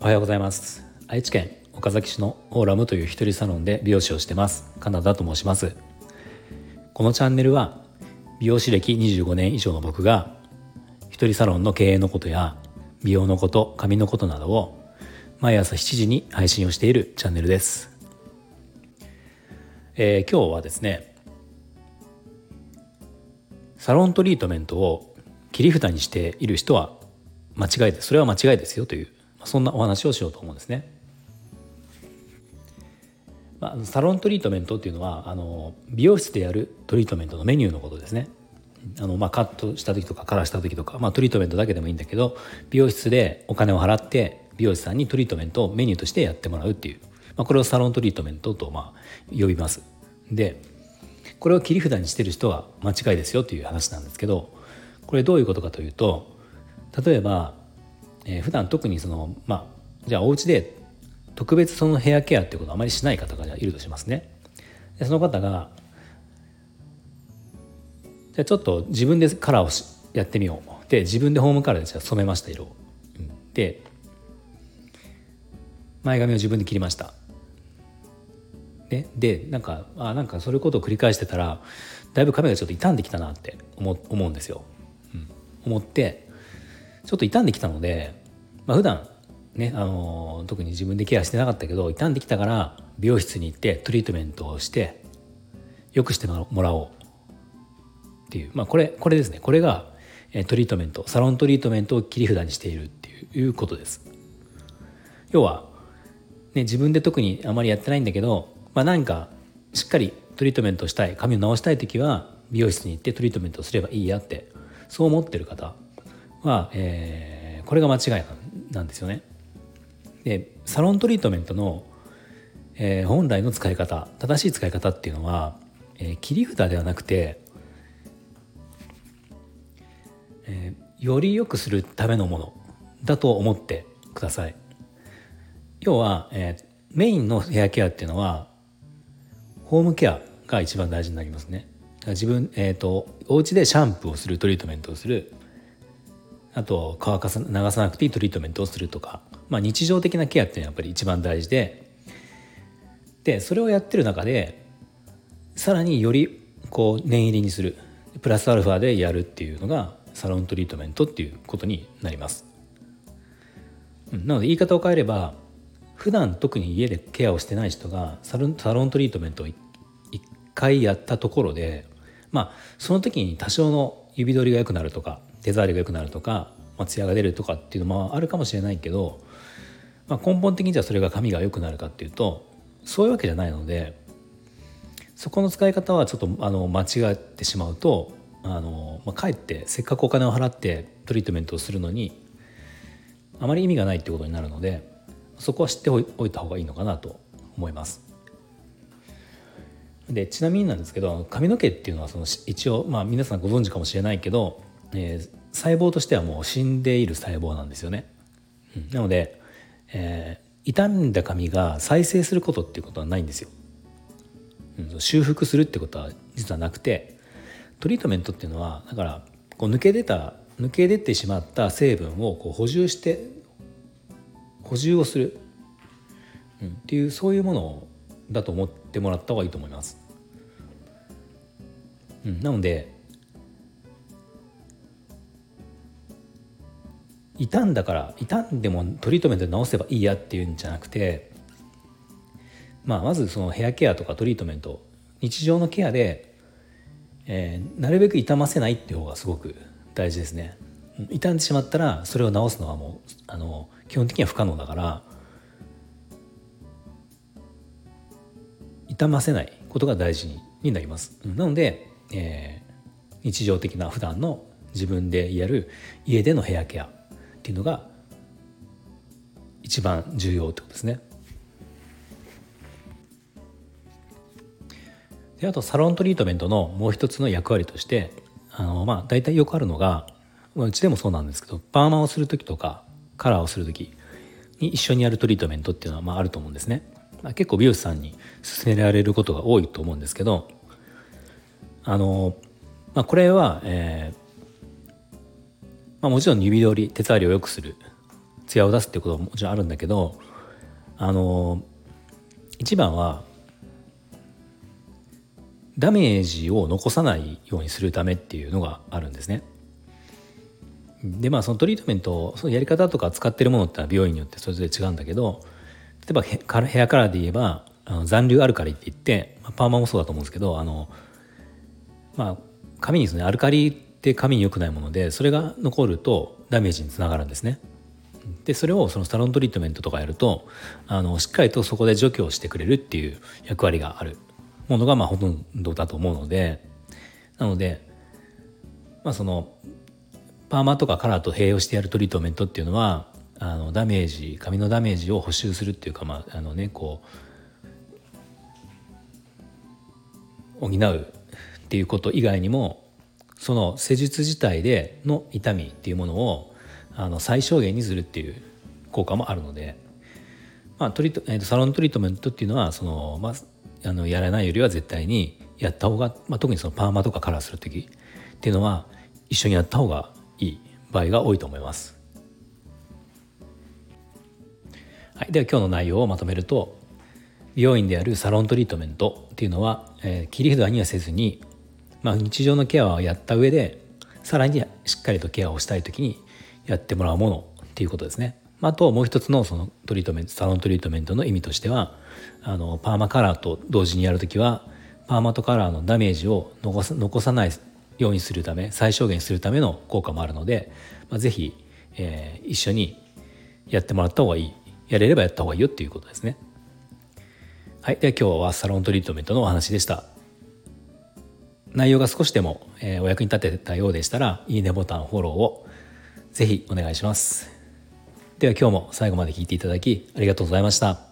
おはようございます。愛知県岡崎市のオーラムという一人サロンで美容師をしてます。カナダと申します。このチャンネルは美容師歴25年以上の僕が一人サロンの経営のことや美容のこと髪のことなどを毎朝7時に配信をしているチャンネルです、えー、今日はですねサロントリートメントを切り札にしている人は間違いですそれは間違いですよというそんなお話をしようと思うんですね。まあ、サロントリートメントっていうのはあの美容室でやるトリートメントのメニューのことですね。あのまあ、カットした時とかカラーした時とか、まあ、トリートメントだけでもいいんだけど美容室でお金を払って美容師さんにトリートメントをメニューとしてやってもらうっていう、まあ、これをサロントリートメントとまあ呼びます。でこれを切り札にしてる人は間違いですよという話なんですけどこれどういうことかというと例えば、えー、普段特にそのまあじゃあお家で特別そのヘアケアっていうことをあまりしない方がいるとしますね。でその方がじゃあちょっと自分でカラーをやってみようで自分でホームカラーでじゃ染めました色を。で前髪を自分で切りました。ででなんかあなんかそれことを繰り返してたらだいぶ髪がちょっと傷んできたなって思思うんですよ。うん、思ってちょっと傷んできたので、まあ、普段ね、あの特に自分でケアしてなかったけど傷んできたから美容室に行ってトリートメントをしてよくしてもらおうっていう、まあ、これこれですねこれがトリートメントサロントリートメントを切り札にしているっていうことです。要は、ね、自分で特にあまりやってないんだけど、まあ、何かしっかりトリートメントしたい髪を直したい時は美容室に行ってトリートメントすればいいやってそう思ってる方は、えー、これが間違いなんですよね。でサロントリートメントの、えー、本来の使い方正しい使い方っていうのは、えー、切り札ではなくて、えー、より良くするためのものだと思ってください。要は、えー、メインのヘアケアっていうのはホームケアが一番大事になりますね。自分、えーと、お家でシャンプーをするトリートメントをするあと乾かさ流さなくていいトリートメントをするとかまあ、日常的なケアっていうのはやっぱり一番大事ででそれをやってる中でさらによりこう念入りにするプラスアルファでやるっていうのがサロントリートメントっていうことになります。なので言い方を変えれば普段特に家でケアをしてない人がサロントリートメントを1回やったところでまあその時に多少の指取りが良くなるとか手触りが良くなるとか、まあ、艶が出るとかっていうのもあるかもしれないけどまあ、根本的にじゃあそれが髪が良くなるかっていうとそういうわけじゃないのでそこの使い方はちょっとあの間違ってしまうとあの、まあ、かえってせっかくお金を払ってトリートメントをするのにあまり意味がないってことになるのでそこは知っておいた方がいいのかなと思います。でちなみになんですけど髪の毛っていうのはその一応、まあ、皆さんご存知かもしれないけど、えー、細胞としてはもう死んでいる細胞なんですよね。うん、なのでえー、傷んだ髪が再生することっていうことはないんですよ。うん、修復するってことは実はなくてトリートメントっていうのはだからこう抜け出た抜け出てしまった成分をこう補充して補充をする、うん、っていうそういうものだと思ってもらった方がいいと思います。うん、なので傷んだから傷んでもトリートメントで治せばいいやっていうんじゃなくて、まあ、まずそのヘアケアとかトリートメント日常のケアで、えー、なるべく傷ませないっていう方がすごく大事ですね。傷んでしまったらそれを治すのはもうあの基本的には不可能だから傷ませないことが大事になります。なので、えー、日常的な普段の自分でやる家でのヘアケアっていうのが一番重要ってことですね。であとサロントリートメントのもう一つの役割としてあのまあ大体よくあるのがまあうちでもそうなんですけどパーマをする時とかカラーをする時に一緒にやるトリートメントっていうのはまああると思うんですね。まあ、結構美容師さんに勧められることが多いと思うんですけどあの、まあ、これは、えーまあ、もちろん指通り手触りを良くする艶を出すっていうことももちろんあるんだけどあの一番はダメージを残さないようにするためっていうのがあるんですね。でまあそのトリートメントそのやり方とか使ってるものってのは美容院によってそれぞれ違うんだけど例えばヘアカラーで言えばあの残留アルカリって言って、まあ、パーマもそうだと思うんですけどあのまあ髪にですねアルカリって髪に良くないものでそれが残るとダメージにつながるんですね。でそれをそのサロントリートメントとかやるとあのしっかりとそこで除去をしてくれるっていう役割があるものがまあほとんどだと思うのでなのでまあそのパーマとかカラーと併用してやるトリートメントっていうのはあのダメージ髪のダメージを補修するっていうかまああのねこう補うっていうこと以外にもその施術自体での痛みっていうものをあの最小限にするっていう効果もあるので、まあトリートえー、とサロントリートメントっていうのはその、まあ、あのやらないよりは絶対にやった方が、まあ、特にそのパーマとかカラーする時っていうのは一緒にやった方がいい場合が多いと思います。はい、では今日の内容をまとめると美容院であるサロントリートメントっていうのは、えー、切り札にはせずに、まあ、日常のケアはやった上でさらにしっかりとケアをしたい時にやってもらうものっていうことですね。あともう一つのそのトリートメントサロントリートメントの意味としてはあのパーマカラーと同時にやる時はパーマとカラーのダメージを残さ残さないようにするため最小限にするための効果もあるので、まあ、ぜひ、えー、一緒にやってもらった方がいいやれればやった方がいいよっていうことですね。はい、では今日はサロントリートメントのお話でした。内容が少しでも、えー、お役に立てたようでしたらいいねボタンフォローをぜひお願いします。では今日も最後まで聞いていただきありがとうございました。